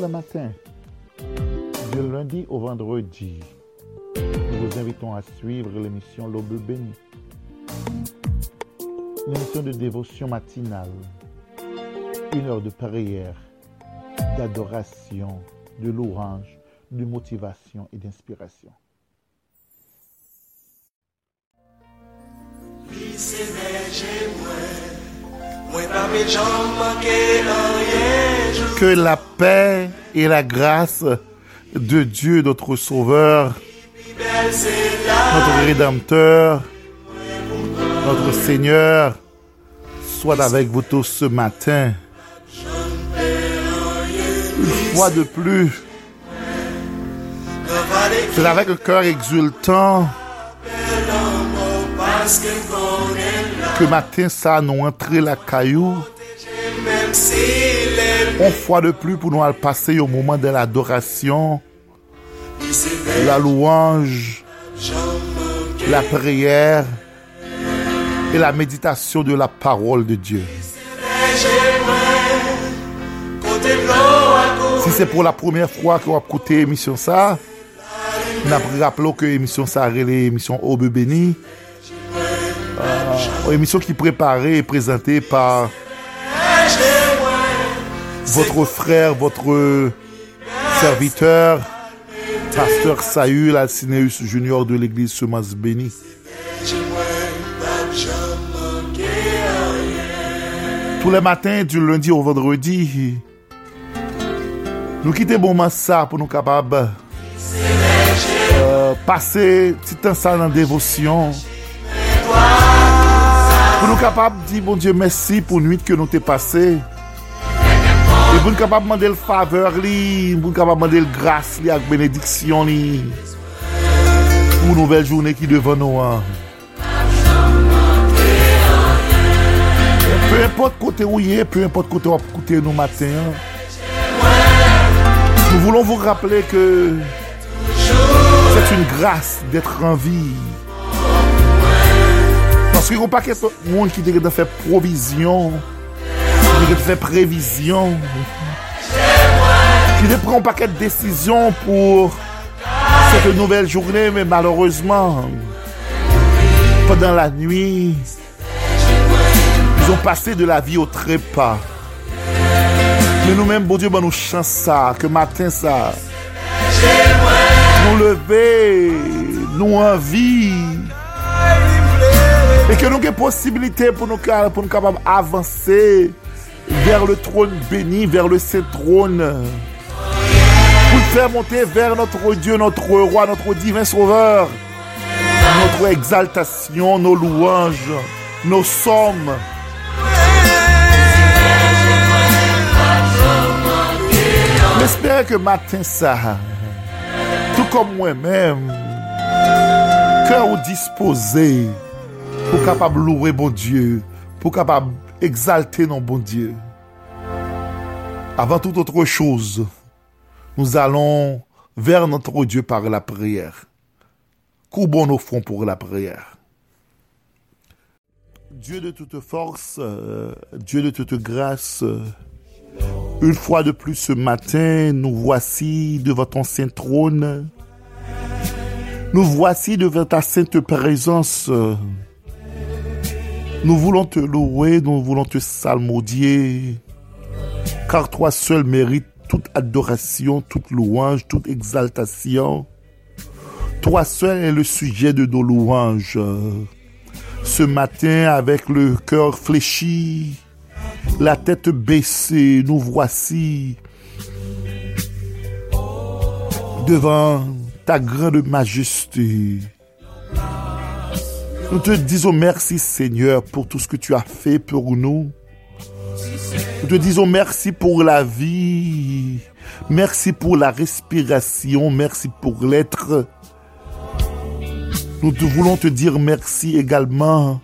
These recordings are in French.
le matin, du lundi au vendredi, nous vous invitons à suivre l'émission L'Aube bénie. Une émission de dévotion matinale, une heure de prière, d'adoration, de louange, de motivation et d'inspiration. Que la paix et la grâce de Dieu, notre Sauveur, notre Rédempteur, notre Seigneur, soit avec vous tous ce matin. Une fois de plus, c'est avec un cœur exultant matin ça nous entrer la caillou. Une fois de plus pour nous passer au moment de l'adoration, la louange, la prière et la méditation de la parole de Dieu. Si c'est pour la première fois que vous écoutez l'émission ça, nous rappelons que l'émission ça est l'émission Aube Béni. Émission qui est préparée et présentée par votre frère, votre serviteur, pasteur Saül Alcineus Junior de l'église Semence Béni. Tous les matins, du lundi au vendredi, nous quittons bon ça pour nous capables euh, passer petit temps ça dans dévotion. Pou nou kapab di bon Diyo mersi pou nwit ke nou te pase. E pou nou kapab mande l faveur li, pou nou kapab mande l grase li ak benediksyon li. Pou nouvel jounen ki devan nou an. Pe import kote ou ye, pe import kote ou ap koute nou maten. Nou voulons vous rappeler que c'est une grâce d'être en vie. Parce qu'il n'y a pas que monde qui de faire provision, qui de faire prévision, qui prend un paquet de décisions pour cette nouvelle journée, mais malheureusement, pendant la nuit, ils ont passé de la vie au trépas. Mais nous-mêmes, bon Dieu, ben nous chance ça, que matin ça, nous lever, nous envie, et que nous avons possibilité pour nous, pour nous capables d'avancer vers le trône béni, vers le saint trône. Pour faire monter vers notre Dieu, notre roi, notre divin sauveur. Notre exaltation, nos louanges, nos sommes. J'espère que matin ça, tout comme moi-même, cœur disposé, pour capable louer bon Dieu, pour capable exalter nos bon Dieu. Avant toute autre chose, nous allons vers notre Dieu par la prière. Courbons nos fronts pour la prière. Dieu de toute force, euh, Dieu de toute grâce, une fois de plus ce matin, nous voici devant ton saint trône. Nous voici devant ta sainte présence. Nous voulons te louer, nous voulons te salmodier, car toi seul mérites toute adoration, toute louange, toute exaltation. Toi seul es le sujet de nos louanges. Ce matin, avec le cœur fléchi, la tête baissée, nous voici devant ta grande majesté. Nous te disons merci Seigneur pour tout ce que tu as fait pour nous. Nous te disons merci pour la vie. Merci pour la respiration. Merci pour l'être. Nous te voulons te dire merci également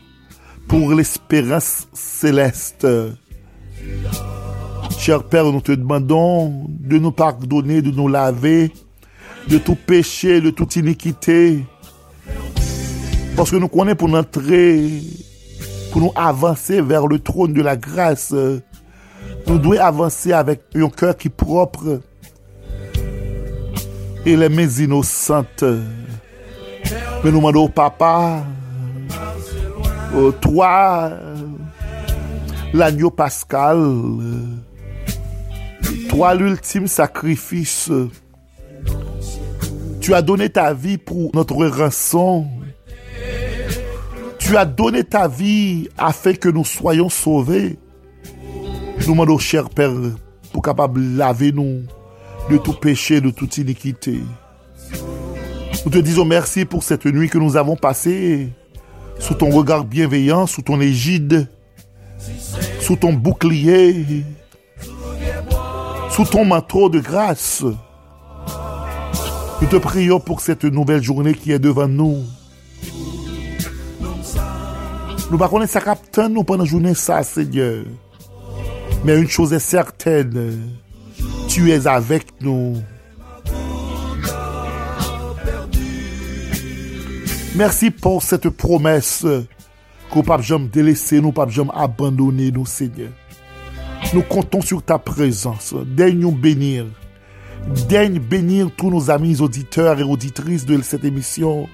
pour l'espérance céleste. Cher Père, nous te demandons de nous pardonner, de nous laver de tout péché, de toute iniquité. Parce que nous connaissons pour entrer, pour nous avancer vers le trône de la grâce. Nous devons avancer avec un cœur qui est propre, et les mains innocentes. Mais nous demandons au papa, toi, l'agneau pascal, toi l'ultime sacrifice, tu as donné ta vie pour notre rançon. Tu as donné ta vie afin que nous soyons sauvés. Nous demandons, cher Père, pour capable laver nous de tout péché, de toute iniquité. Nous te disons merci pour cette nuit que nous avons passée sous ton regard bienveillant, sous ton égide, sous ton bouclier, sous ton manteau de grâce. Nous te prions pour cette nouvelle journée qui est devant nous. Nous ne connaissons pas nous pendant la journée, ça, Seigneur. Mais une chose est certaine, tu es avec nous. Merci pour cette promesse que pas jamais délaisser nous, pas jamais abandonner nous, Seigneur. Nous comptons sur ta présence. Daigne nous bénir. Daigne bénir tous nos amis auditeurs et auditrices de cette émission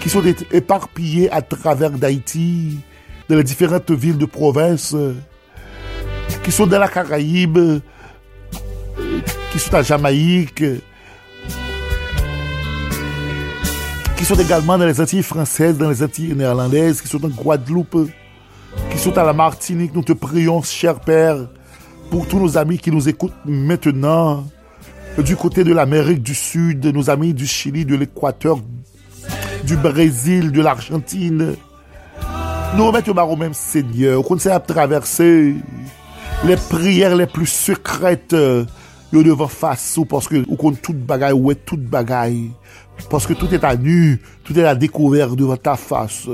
qui sont éparpillés à travers d'Haïti, dans les différentes villes de province, qui sont dans la Caraïbe, qui sont à Jamaïque, qui sont également dans les Antilles françaises, dans les Antilles néerlandaises, qui sont en Guadeloupe, qui sont à la Martinique. Nous te prions, cher Père, pour tous nos amis qui nous écoutent maintenant, du côté de l'Amérique du Sud, nos amis du Chili, de l'Équateur, du Brésil, de l'Argentine. Nous remettons au même Seigneur, qu'on sait à traverser les prières les plus secrètes, yo devant face parce que ou toute bagaille ou toute bagaille parce que tout est à nu, tout est à découvert devant ta face.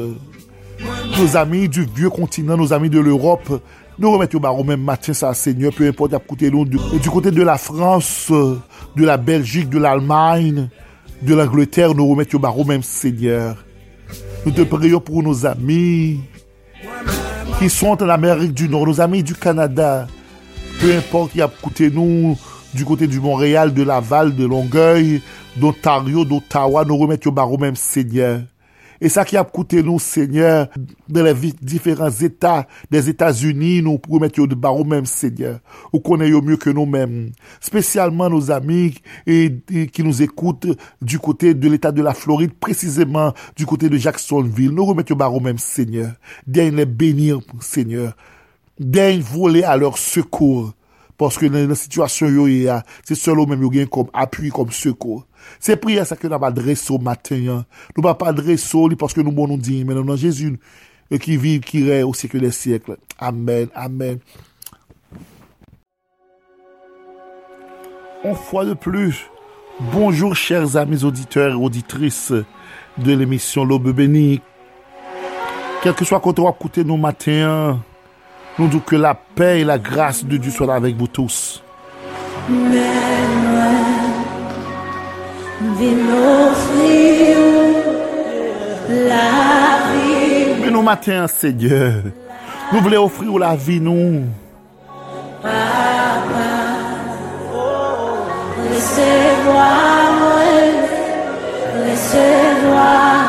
Nos amis du vieux continent, nos amis de l'Europe, nous remettons au même matin ça, Seigneur, peu importe à côté du, du côté de la France, de la Belgique, de l'Allemagne, de l'Angleterre, nous remettions au même Seigneur. Nous te prions pour nos amis qui sont en Amérique du Nord, nos amis du Canada. Peu importe qui a écouté nous du côté du Montréal, de Laval, de Longueuil, d'Ontario, d'Ottawa, nous remettions au même Seigneur. Et ça qui a coûté nous, Seigneur, dans les différents États des États-Unis, nous remettons au barreau même Seigneur. Ou connaissons mieux que nous-mêmes. Spécialement nos amis et, qui nous écoutent du côté de l'État de la Floride, précisément du côté de Jacksonville. Nous remettons au barreau même Seigneur. Daigne les bénir, Seigneur. Daigne voler Parce que dans la situation c'est seulement même qui comme appui, comme secours. C'est prière ça que nous adressé au matin. Hein. Nous pas adresser parce que nous bon nous dire, mais non, Jésus euh, qui vit, qui règne au siècle des siècles. Amen, amen. Une fois de plus, bonjour chers amis auditeurs et auditrices de l'émission L'Aube bénie. Quel que soit quand on va écouter nos matins, nous disons que la paix et la grâce de Dieu soient avec vous tous. Mais nous matin, Seigneur, nous voulons offrir la vie, nous. Laissez-moi, laissez-moi.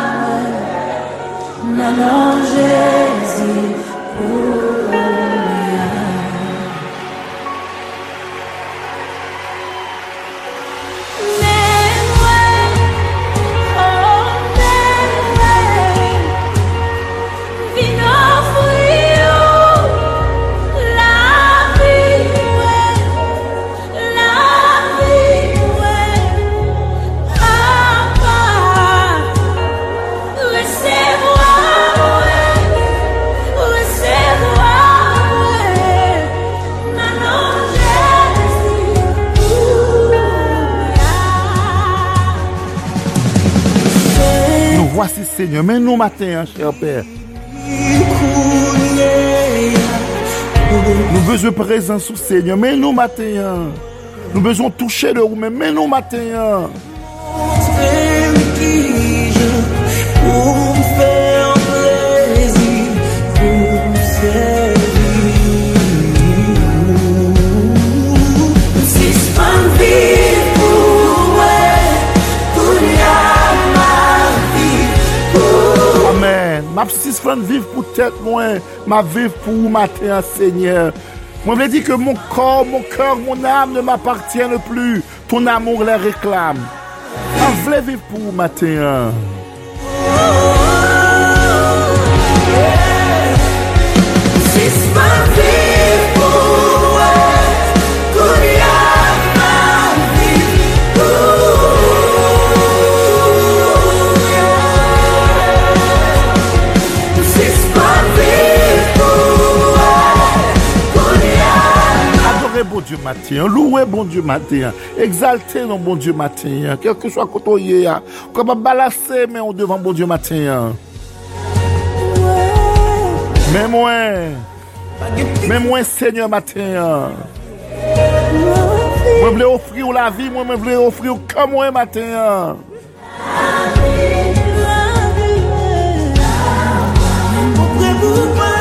Seigneur. Mais nous matin, cher Père. Nous besoin présence, Seigneur. Mais nous matin. Nous besoin toucher de vous, mais nous matin. si je veux vivre pour tête, moi, ma vivre pour matin, Seigneur. Moi, je dis que mon corps, mon cœur, mon âme ne m'appartiennent plus. Ton amour les réclame. Je veux vivre pour matin. bon Diyo maten, louwe bon Diyo maten, exalte nan bon Diyo maten, kelke swa koto ye ya, kwa pa balase men ou devan bon Diyo maten. Men mwen, men mwen seigne maten. Mwen vle ofri ou la vi, mwen vle ofri ou kamwen maten. Mwen vle ofri ou la vi, mwen vle ofri ou kamwen maten.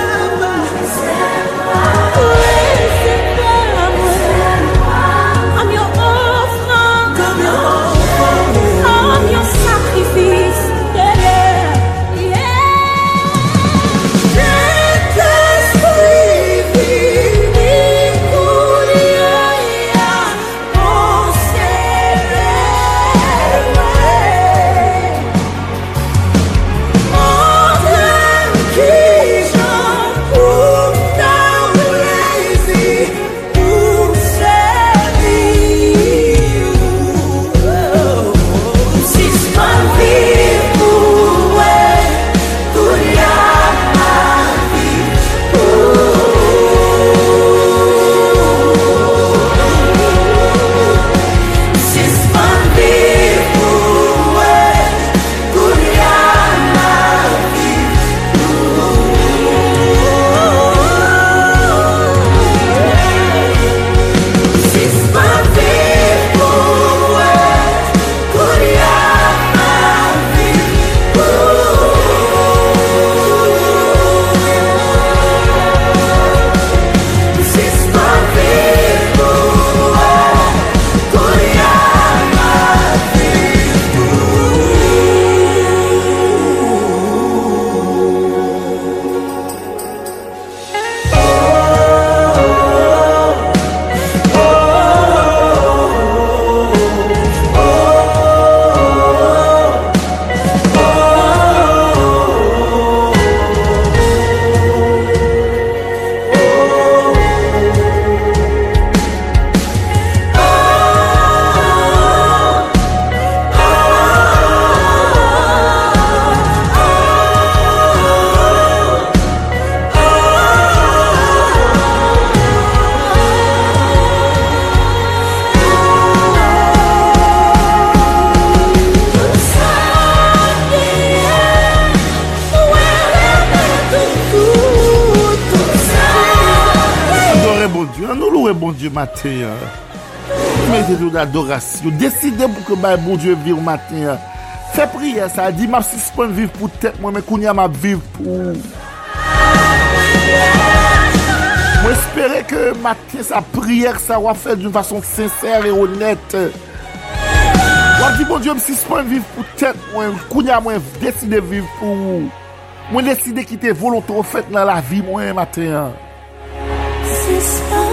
adorasyon, deside pou ke bay bon Diyo vir maten ya. Fè priye sa, di map sispan viv pou tèt mwen, mwen konya map viv pou... Mwen espere ke maten sa priye sa wap fè d'youn fason sensèr e honèt. Wap di bon Diyo mwen sispan viv pou tèt mwen, konya mwen deside viv pou... Mwen deside ki te volontou fèt nan la vi mwen maten. Sispan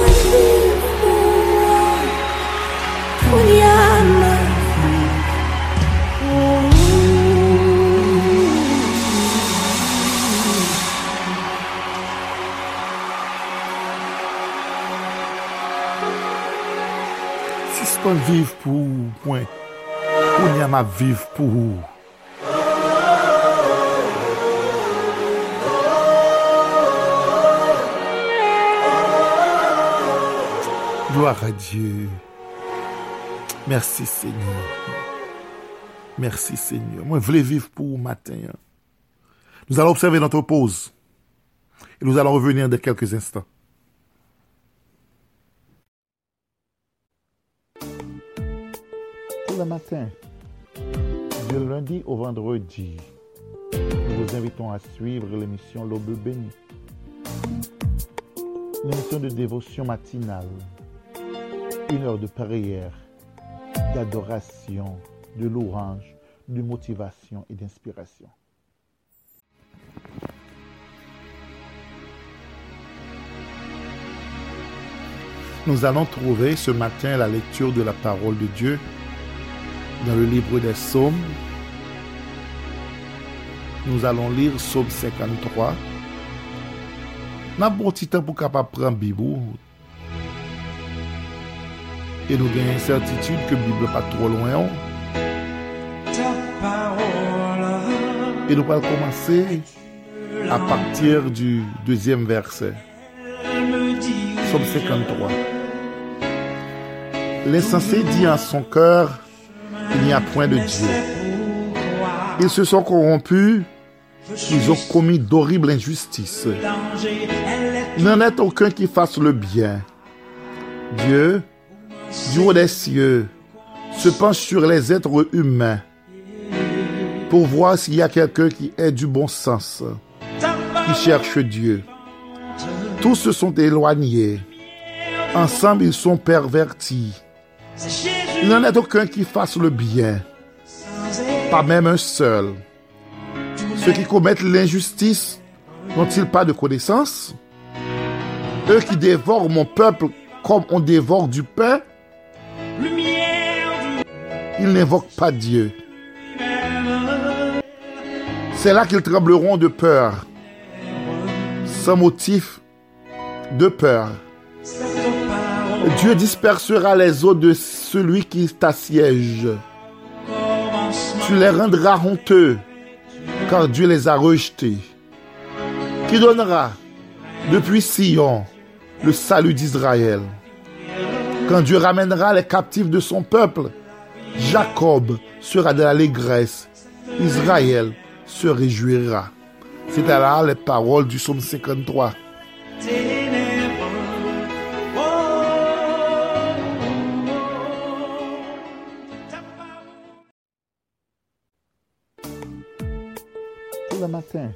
vive pour point. On y a ma vive pour Gloire à Dieu. Merci Seigneur. Merci Seigneur. Moi, je voulais vivre pour matin. Nous allons observer notre pause. Et nous allons revenir dans quelques instants. le matin, de lundi au vendredi. Nous vous invitons à suivre l'émission L'Aube béni, l'émission de dévotion matinale, une heure de prière, d'adoration, de louange, de motivation et d'inspiration. Nous allons trouver ce matin la lecture de la parole de Dieu dans le livre des psaumes. Nous allons lire psaume 53. N'a bon petit temps pour capable prendre Bible. Et nous avons une certitude que la Bible n'est pas trop loin. Et nous allons commencer à partir du deuxième verset. Psaume 53. L'insensé dit en son cœur, n'y a point de Dieu. Ils se sont corrompus, ils ont commis d'horribles injustices. Il n'en est aucun qui fasse le bien. Dieu, du haut des cieux, se penche sur les êtres humains pour voir s'il y a quelqu'un qui ait du bon sens, qui cherche Dieu. Tous se sont éloignés. Ensemble, ils sont pervertis. Il n'en est aucun qui fasse le bien. Pas même un seul. Ceux qui commettent l'injustice n'ont-ils pas de connaissance Eux qui dévorent mon peuple comme on dévore du pain, ils n'invoquent pas Dieu. C'est là qu'ils trembleront de peur, sans motif de peur. Dieu dispersera les eaux de celui qui t'assiège. Tu les rendras honteux, car Dieu les a rejetés. Qui donnera depuis Sion le salut d'Israël? Quand Dieu ramènera les captifs de son peuple, Jacob sera de l'allégresse, Israël se réjouira. C'est là les paroles du psaume 53. Le matin,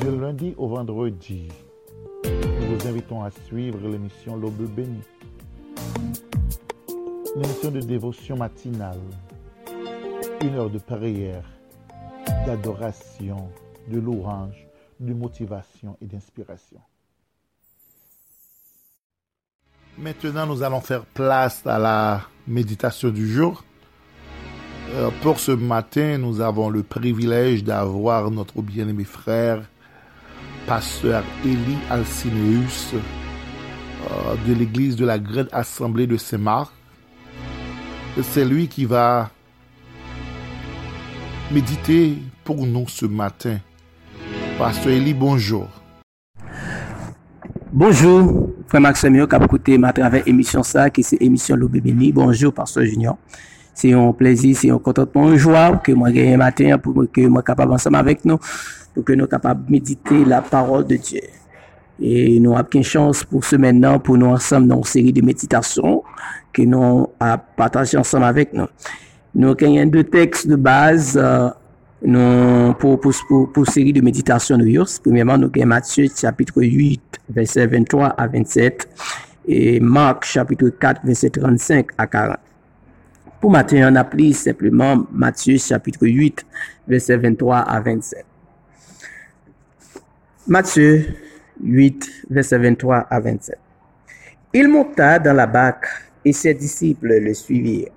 du lundi au vendredi, nous vous invitons à suivre l'émission L'Aube bénie. L'émission de dévotion matinale. Une heure de prière, d'adoration, de louange, de motivation et d'inspiration. Maintenant, nous allons faire place à la méditation du jour. Euh, pour ce matin, nous avons le privilège d'avoir notre bien-aimé frère, pasteur Élie Alcineus, euh, de l'église de la Grande Assemblée de Saint-Marc. C'est lui qui va méditer pour nous ce matin. Pasteur Élie, bonjour. Bonjour, frère Maxime, qui a écouté ma travers émission ça, qui c'est émission L'Aube Béni. Bonjour, pasteur Junior. C'est un plaisir, c'est un contentement, une joie que moi gagne matin pour que moi capable ensemble avec nous, pour que nous capables méditer la parole de Dieu. Et nous avons une chance pour ce maintenant, pour nous ensemble dans une série de méditations que nous avons partagé ensemble avec nous. Nous avons deux textes de base euh, nous, pour, pour, pour, pour, série de méditations. Nous, premièrement, nous avons Matthieu chapitre 8, verset 23 à 27 et Marc chapitre 4, verset 35 à 40. Pour matin, on appelle simplement Matthieu chapitre 8, verset 23 à 27. Matthieu 8, verset 23 à 27. Il monta dans la barque et ses disciples le suivirent.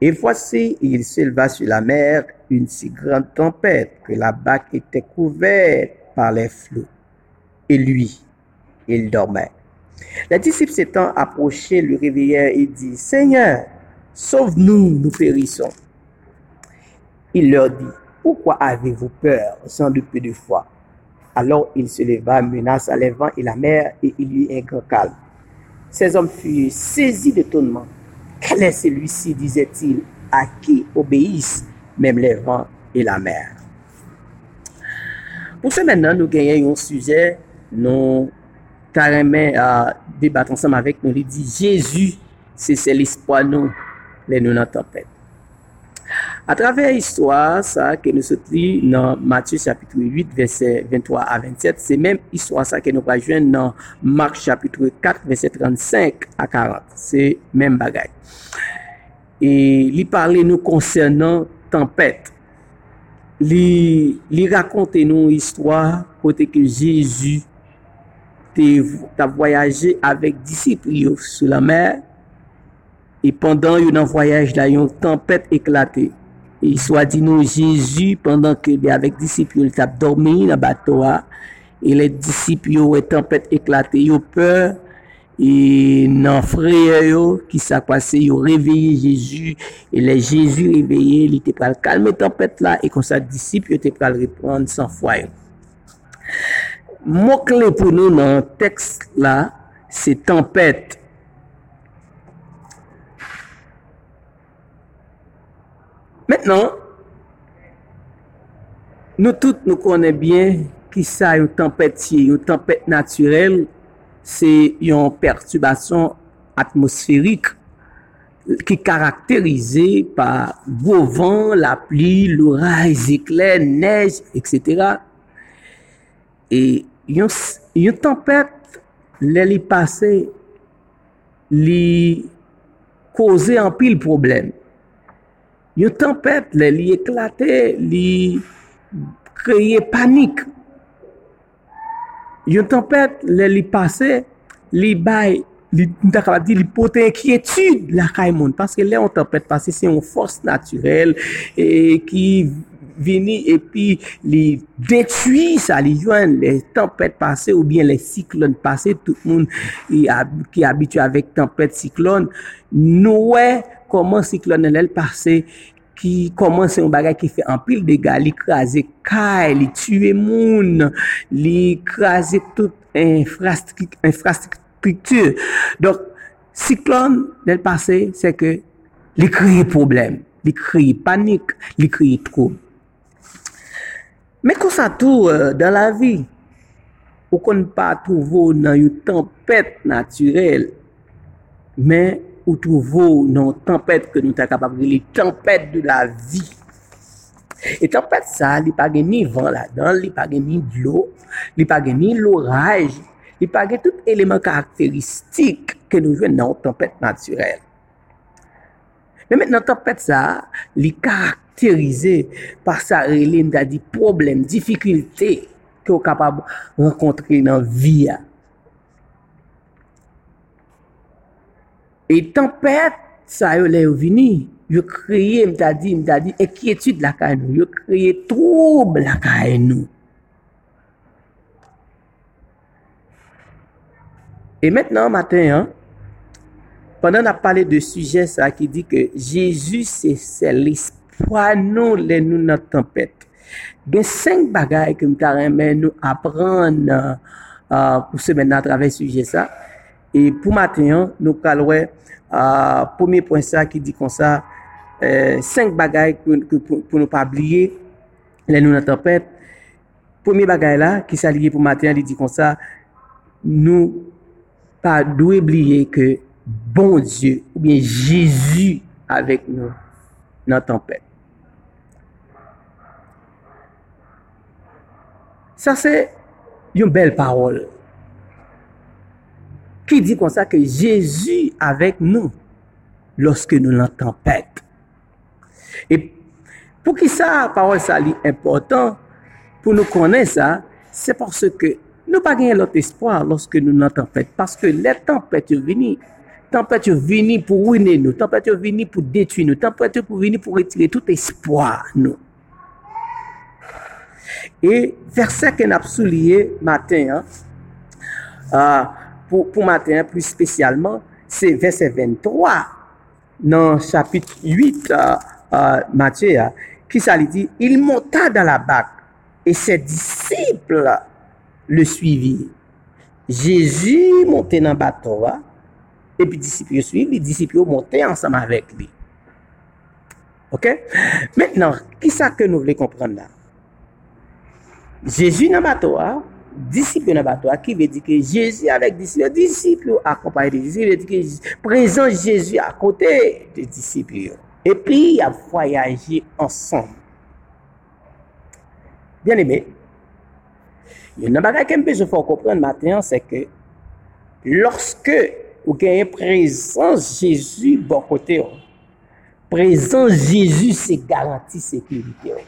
Et voici, il s'éleva sur la mer une si grande tempête que la barque était couverte par les flots. Et lui, il dormait. Les disciples s'étant approchés le réveillèrent et dit, Seigneur, Sauve-nous, nous périssons. Il leur dit, pourquoi avez-vous peur sans de peu de foi? Alors il se leva, menaça les vents et la mer, et il y eut un grand calme. Ces hommes furent saisis d'étonnement. Quel est celui-ci, disait-il, à qui obéissent même les vents et la mer? Pour ce maintenant, nous gagnons un sujet, nous carrément à débattre ensemble avec nous. Il dit, Jésus, c'est l'espoir nous lè nou nan tempèd. A travè histwa sa ke nou sotri nan Matthew chapitre 8 verset 23 a 27, se menm histwa sa ke nou prajwen nan Mark chapitre 4 verset 35 a 40, se menm bagay. E li parle nou konsernan tempèd. Li, li rakonte nou histwa kote ke Jezu te, ta voyaje avèk disipli yo sou la mèr E pandan yon an voyaj la, yon tempet eklate. E swa di nou, Jezu, pandan ke li avek disip yo, li tap dormi nan bato a, e le disip yo, e tempet eklate. Yo peur, e nan freye yo, ki sa pase, yo reveye Jezu, e le Jezu reveye, li te pral kalme tempet la, e kon sa disip yo te pral reprande san fwayo. Mokle pou nou nan tekst la, se tempet, Mètnen, nou tout nou konen bien ki sa yon tempètye, yon tempèt naturel, se yon perturbasyon atmosfèrik ki karakterize pa gwo van, la pli, l'oray, zikle, nej, etc. E yon, yon tempèt, lè li pase, li koze an pil probleme. Yon tempèt lè li eklate, li kreye panik. Yon tempèt lè li pase, li bay, li, di, li pote enkyetude la kay moun. Paske lè yon tempèt pase, se yon fos naturel e, ki vini epi li detui sa li jwen. Le tempèt pase ou bien le siklon pase, tout moun ki abitu avèk tempèt siklon, nouè koman siklon nan lèl pase ki koman se yon bagay ki fe anpil dega, li krasi kaj, li tue moun, li krasi tout infrastruktur. Donk, siklon lèl pase, se ke li kreye problem, li kreye panik, li kreye troub. Men kon sa tou euh, dan la vi, ou kon pa touvo nan yon tempèt naturel, men ou trouvo nan tempèd ke nou ta kapab li tempèd de la vi. E tempèd sa, li pa gen ni van la dan, li pa gen ni dlo, li pa gen ni loraj, li pa gen tout eleman karakteristik ke nou jwen nan tempèd naturel. Men men nan tempèd sa, li karakterize par sa relin da di problem, difikilte ke ou kapab renkontre nan vi ya. E tempèd sa yo le yo vini, yo kreye mta di, mta di, enkyetude la ka nou, yo kreye troub la ka nou. E mètnen matin, hein, pandan ap pale de suje sa ki di ke Jezus se se l'espoi nou le nou nan tempèd. Gen senk bagay ke mta remen nou apran uh, pou semen nan travè suje sa. E pou matenyan, nou kalwe uh, pwemye pwen sa ki di kon sa e, 5 uh, bagay pou nou pa bliye lè nou nan tempèt. Pwemye bagay la ki sa liye pou matenyan li di kon sa nou pa dwe bliye ke bon Diyo ou bien Jésus avèk nou nan tempèt. Sa se yon bel parol. Qui dit comme ça que Jésus avec nous lorsque nous la tempête. Et pour qui ça, parole ça est important, pour nous connaître ça, c'est parce que nous pas gagner l'autre espoir lorsque nous la tempête. Parce que les tempêtes viennent tempête venir pour ruiner nous, tempête venir pour détruire nous, tempête pour venir pour retirer tout espoir nous. Et verset qu'on a souligné matin, hein, pour, pour matin plus spécialement, c'est verset 23 dans chapitre 8 euh, euh, Matthieu, hein, qui ça dit, il monta dans la barque et ses disciples le suivirent. Jésus montait dans le bateau, hein, et puis les disciples suivent, les disciples montent ensemble avec lui. OK? Maintenant, qui ça que nous voulons comprendre là? Jésus dans le disipyo nan batwa ki ve di ke Jezu avèk disipyo, disipyo akompaye de Jezu, ve di ke prezant Jezu akote de disipyo. E pi ya voyaje ansan. Bien eme, yon nan bagay kempe je fò kompren maten, se ke lorske ou genye prezans Jezu bon kote yo, prezans Jezu se garanti sekurite yo.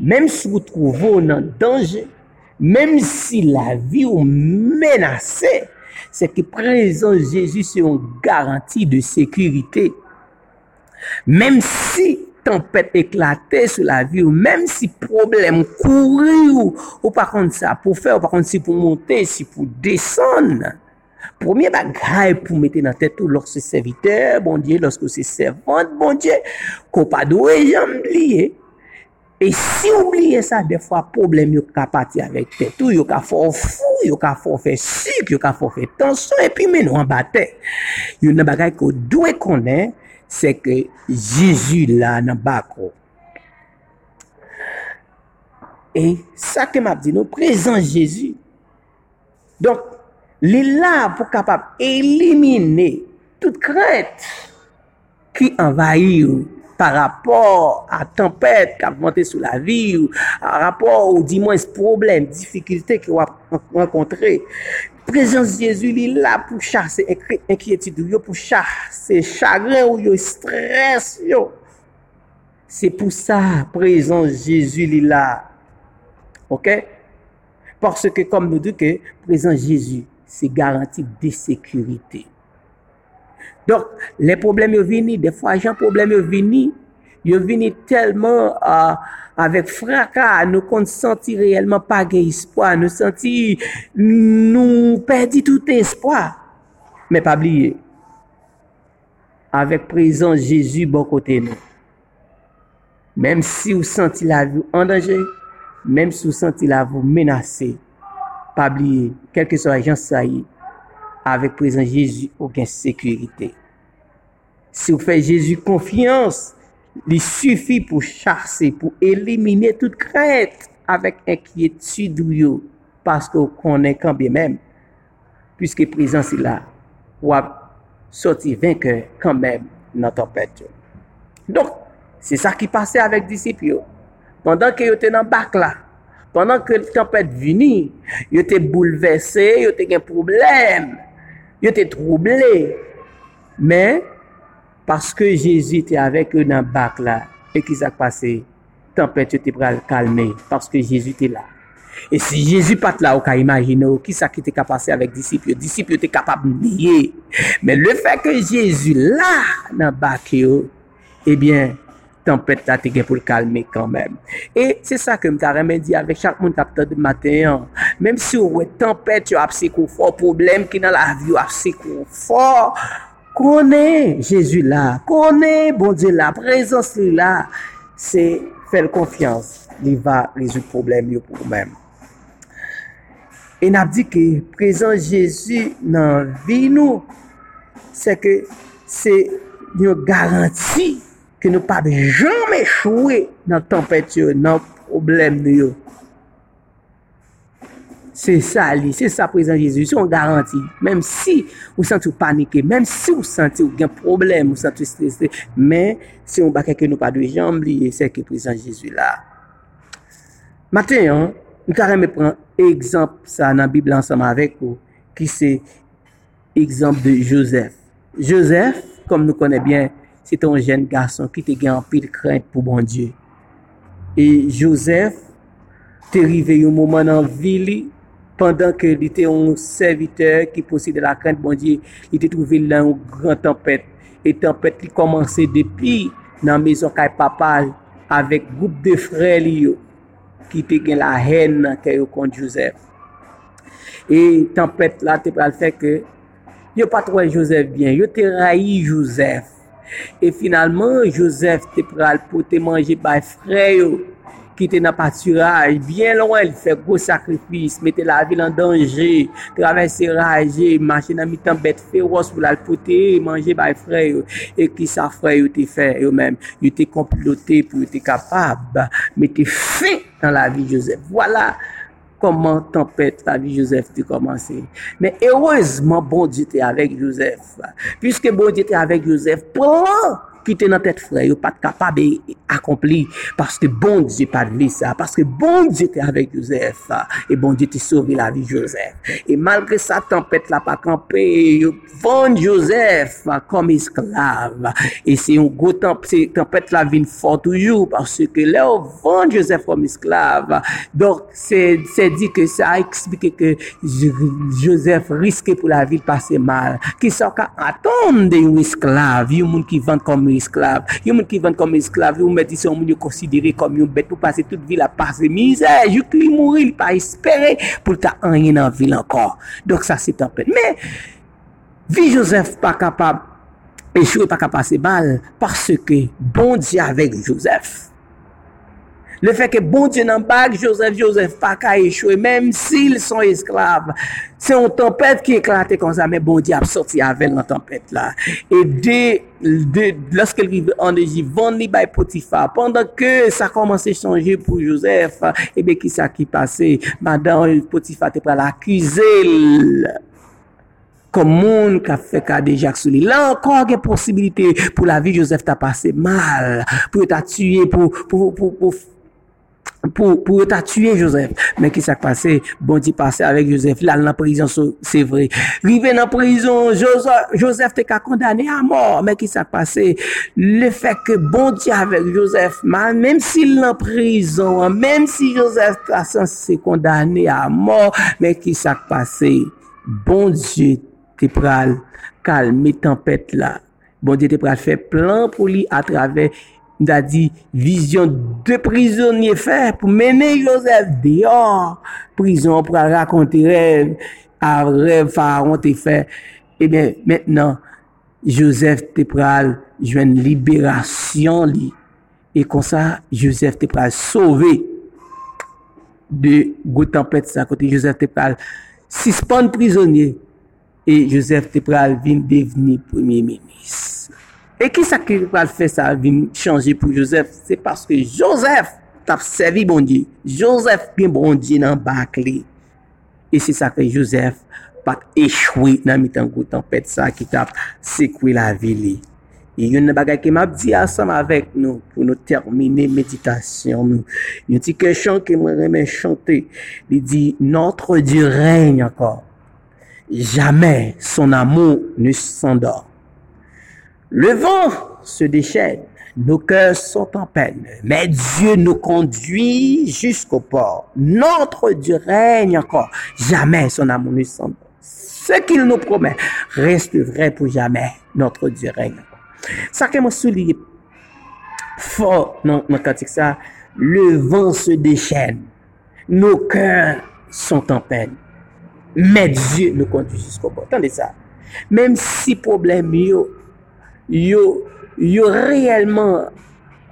Mem sou trouvo nan danje, même si la vie est menacée, c'est que présence Jésus, c'est une garantie de sécurité. Même si tempête éclatait sur la vie, ou même si problème courait, ou, ou par contre ça, pour faire, ou par contre si pour monter, si pour descendre, premier bagage pour mettre dans la tête lorsque serviteur, bon Dieu, lorsque c'est servante, bon Dieu, qu'on pas doué, j'aime lié. E si oubliye sa, defwa problem yo ka pati avèk tetou, yo ka fò fou, yo ka fò fè sik, yo ka fò fè tansyon, epi menon an batè. Yo nan bagay ko dwe konè, se ke Jezu la nan bako. E sa ke map di nou, prezant Jezu. Donk, li la pou kapap elimine tout kret ki envayi ou par rapport a tempèd kap monte sou la vi ou a rapport ou di mwens problem, difikilte ki wap renkontre. Prezans Jezu li la pou chase enkyetid ou yo, pou chase chagren ou yo, stres yo. Se pou sa prezans Jezu li la. Ok? Parce ke kom nou di ke prezans Jezu se garanti de sekurite. Donk, le problem yo vini, defwa jan problem yo vini, yo vini telman uh, avek fraka, nou kon senti reyelman pa ge ispwa, nou senti nou perdi tout espwa. Men pa bliye, avek prezon Jezu bon kote nou. Mem si ou senti la vou an danje, mem si ou senti la vou menase, pa bliye, kelke so ajan sa yi, avèk prezant Jésus ou gen sekurite. Si ou fè Jésus konfians, li sufi pou chase, pou elimine tout kret avèk enkyetude yo, paske ou konen kanbyen mèm, pwiske prezant si la, wap soti venkè kanbèm nan tempèd yo. Donk, se sa ki pase avèk disip yo. Pendan ke yo te nan bak la, Pendan ke tempèd vini, yo te bouleverse, yo te gen probleme, yo te troublè. Men, paske Jezi te avek yo nan bak la, e ki sak pase, tempèt yo te pral kalme, paske Jezi te la. E si Jezi pat la, ou ka imagine ou ki sa ki te kapase avek disipyo, disipyo te kapab niye. Men le fek ke Jezi la nan bak yo, ebyen, eh tempèt la te gen pou l kalme kanmèm. E se sa ke m ta remen di avèk chak moun tap ta de maten. Mèm si ou wè tempèt yo ap se kou fò, problem ki nan la vi yo ap se kou fò, konè Jésus la, konè bon Dieu la, prezons li la, se fèl konfians, li va rezout problem yo pou mèm. E nap di ki prezons Jésus nan vi nou, se ke se yon garanti ke nou pa jom echouwe nan tempet yo, nan problem nou yo. Se sa li, se sa prezant Jezu, se yon garanti. Mem si ou santi ou panike, mem si ou santi ou gen problem, ou santi ou stresse, men se yon bakè ke nou pa dwe jamb li, se ke prezant Jezu la. Maten yon, nou karem me pren ekzamp sa nan Bibla ansama avek ou, ki se ekzamp de Joseph. Joseph, kom nou konen bien, se ton jen gason ki te gen anpil krent pou bon Diyo. E Joseph te rive yon mouman nan vili pandan ke li te yon serviteur ki poside la krent bon Diyo, li te trouve lan yon gran tempet. E tempet li komanse depi nan mezon kay papal avek goup de fre li yo ki te gen la hen nan kè yo kont Joseph. E tempet la te pral fè ke yo patrouè Joseph bien, yo te rayi Joseph E finalman, Joseph te pral pou te manje bay freyo ki te nan paturaj, bien louen li fe gwo sakrifis, mette la vil an danje, travesse raje, manche nan mitan bet feroz pou la lpote, manje bay freyo, e ki sa freyo te fe yo men, yo te komplote pou yo te kapab, mette fe nan la vil Joseph. Voilà. Comment tempête la vie Joseph a commencé. Mais heureusement, bon Dieu était avec Joseph. Puisque bon Dieu était avec Joseph, prends ki kite nan tèt frè, yo pat kapab e akompli, paske bon Diyo pat vli sa, paske bon Diyo te avek Josef, e bon Diyo te sovi la vi Josef, e malgre sa tempèt la pa kampe, yo vande Josef kom esklav, e se yon go tempèt la vin fort ou yo, paske le yo vande Josef kom esklav, donk se, di ke sa eksplike ke Josef riske pou la vil pase mal, ki sa ka atonde yon esklav, yon moun ki vande kom kom esklav. Yon moun ki vende kom esklav, yon moun meti se yon moun yon konsidere kom yon bet pou pase tout vil a pase mizè. Yon li mouri, li pa espere pou ta anye nan vil ankor. Dok sa se tan pen. Men, vi Joseph pa kapab, e chou pa kapab se bal, parce ke bon di avek Joseph. Le fait que bon Dieu n'en pas Joseph, Joseph pas qu'à échouer, même s'ils sont esclaves. C'est une tempête qui éclate comme ça, mais bon Dieu a sorti avec la tempête là. Et dès, dès lorsqu'elle arrive en Égypte, vendue by Potiphar, pendant que ça commençait à changer pour Joseph, et bien, qui ça qui passait? Madame Potiphar était prête à l'accuser comme monde qui a fait cas de Jacques Souli. Là encore, il y a possibilité pour la vie Joseph t'a passé mal, pour t'a tué, pour, pour, pour, pour pou, pou ta tue Joseph. Men ki sak pase, bon di pase avek Joseph, lal nan prizon se vre. Rive nan prizon, Joseph te ka kondane a mor. Men ki sak pase, le fek bon di avek Joseph, men si nan prizon, men si Joseph se kondane a mor, men ki sak pase, bon di te pral kalme tempet la. Bon di te pral fe plan pou li atrave da di vizyon de prizonye fè pou mène Joseph deyon. Prizon pou a rakonte rev, a rev faron te fè. E bè, mètenan, Joseph te pral jwen liberasyon li. E kon sa, Joseph te pral sove de Goutanpet sa kote. Joseph te pral sispon prizonye. E Joseph te pral vin deveni premier menis. E ki sa ki pral fè sa vin chanje pou Joseph? Se paske Joseph tap servi bondi. Joseph bin bondi nan bak li. E se sa ki Joseph pat echwi nan mitan goutan pet sa ki tap sekwi la vi li. E yon nan bagay ke map di asam ah, avek nou pou nou termine meditasyon nou. Yon ti ke chan ki mwen remen chante. Li di, notre di reyn akor. Jamen son amou nou s'endor. Le vent se déchaîne, nos cœurs sont en peine, mais Dieu nous conduit jusqu'au port. Notre Dieu règne encore, jamais son amour ne s'en Ce qu'il nous promet reste vrai pour jamais. Notre Dieu règne encore. Ça que moi souligne fort dans le ça, le vent se déchaîne, nos cœurs sont en peine, mais Dieu nous conduit jusqu'au port. Attendez ça. Même si problème yo, yo, yo reyelman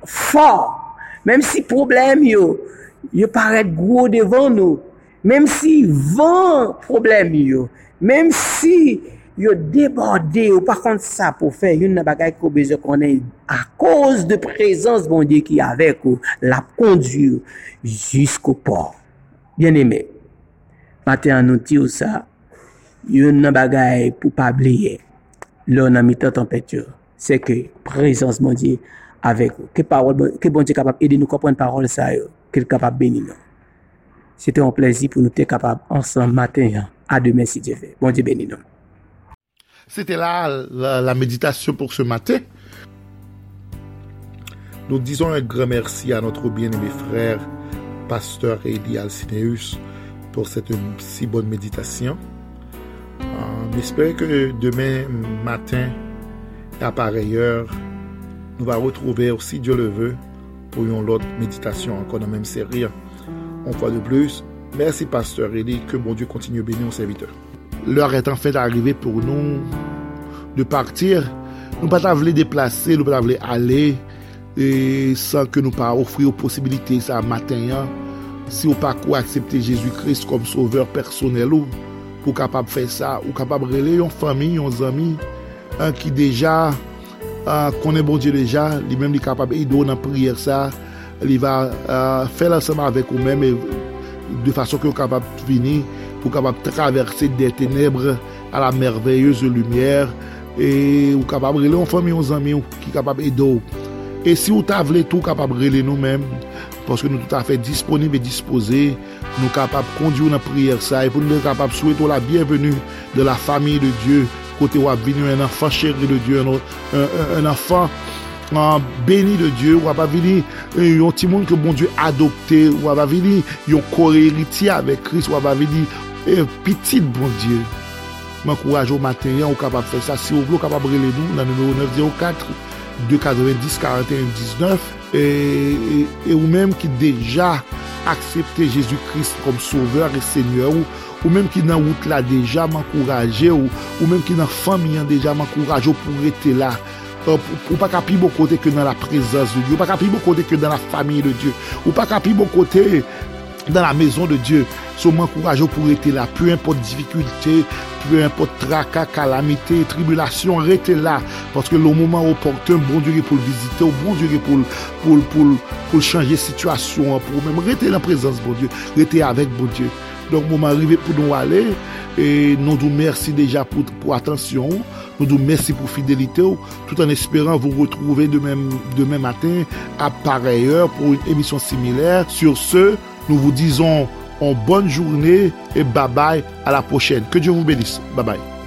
for, menm si problem yo, yo paret gro devan nou, menm si van problem yo, menm si yo deborde ou par kont sa pou fe, yon nan bagay ko beze konen, a koz de prezans bon diye ki avek ou, la kondu jisko por. Bien eme, mate anouti ou sa, yon nan bagay pou pa bliye, lò nan mitan tempetyo. Yo. Se ke prezans moun di avek ou. Ke bon di kapap edi nou kompren parol sa yo. Ke kapap beni nou. Se te an plezi pou nou te kapap ansan maten. A demen si di ve. Bon di beni nou. Se te la la meditasyon pou se maten. Nou dizon un gran mersi a notre bien eme frèr Pasteur Edi Alcineus pou sete si bon meditasyon. M'espere ke demen maten A par ayer, nou va retroube osi Diyo le ve pou yon lot meditasyon ankon nan menm seri. On fwa de plus, mersi pasteur Eli, ke bon Diyo kontinu beni yon serviteur. L'or et en fèd fait arrivé pou nou de partir. Nou pata vle deplase, nou pata vle ale, san ke nou pa ofri ou posibilite sa matenyan, si ou pa kou aksepte Jésus-Christ kom sauveur personel ou, pou kapab fè sa, ou kapab rele yon fami, yon zami, uh, ki deja uh, konen bon Diyo deja, li menm li kapab idou nan priyer sa, li va uh, fè lansama avèk ou menm de fason ki ou kapab vini, ou kapab traverse de tenebre a la merveyeuse lumièr, e ou kapab rele ou fòm yon zanmi ou ki kapab idou. E si ou ta vle tou kapab rele nou menm, poske nou tout afe disponib e dispose, nou kapab kondi ou nan priyer sa, e pou nou kapab soueto la bienvenu de la fami de Diyo kote wap vini un anfan cheri de Diyo, un anfan beni de Diyo, wap avini yon timoun ke bon Diyo adopte, wap avini yon kore eriti avek Kris, wap avini e pitit bon Diyo. Mwen kouraj ou materyen ou kapap fè sa, si ou vlo kapap rele nou nan numero 904 290 41 19 E, e, e ou menm ki deja aksepte Jezou Krist kom sauveur e seigneur ou, ou menm ki nan wout la deja mankouraje ou, ou menm ki nan famiyan deja mankouraje ou pou rete la, euh, ou, ou pa kapi bo kote ke nan la prezans de Diyo, ou pa kapi bo kote ke nan la famiye de Diyo, ou pa kapi bo kote nan la mezon de Diyo. Sou mwen kourajè ou pou rete la. Peu importe difikultè. Peu importe traka, kalamite, tribulasyon, rete la. Paske lo mouman oportun, bon dieu pou l'vizite, ou bon dieu pou l'chanje situasyon. Pou mèm rete la prezans, bon dieu. Rete avèk, bon dieu. Donk mouman rive pou nou ale. E nou dou mersi deja pou atensyon. Nou dou mersi pou fidelite ou. Tout an esperan vou retrouve demè matin a pareyeur pou une emisyon similèr. Sur se, nou vou dizon... En bonne journée et bye bye à la prochaine. Que Dieu vous bénisse. Bye bye.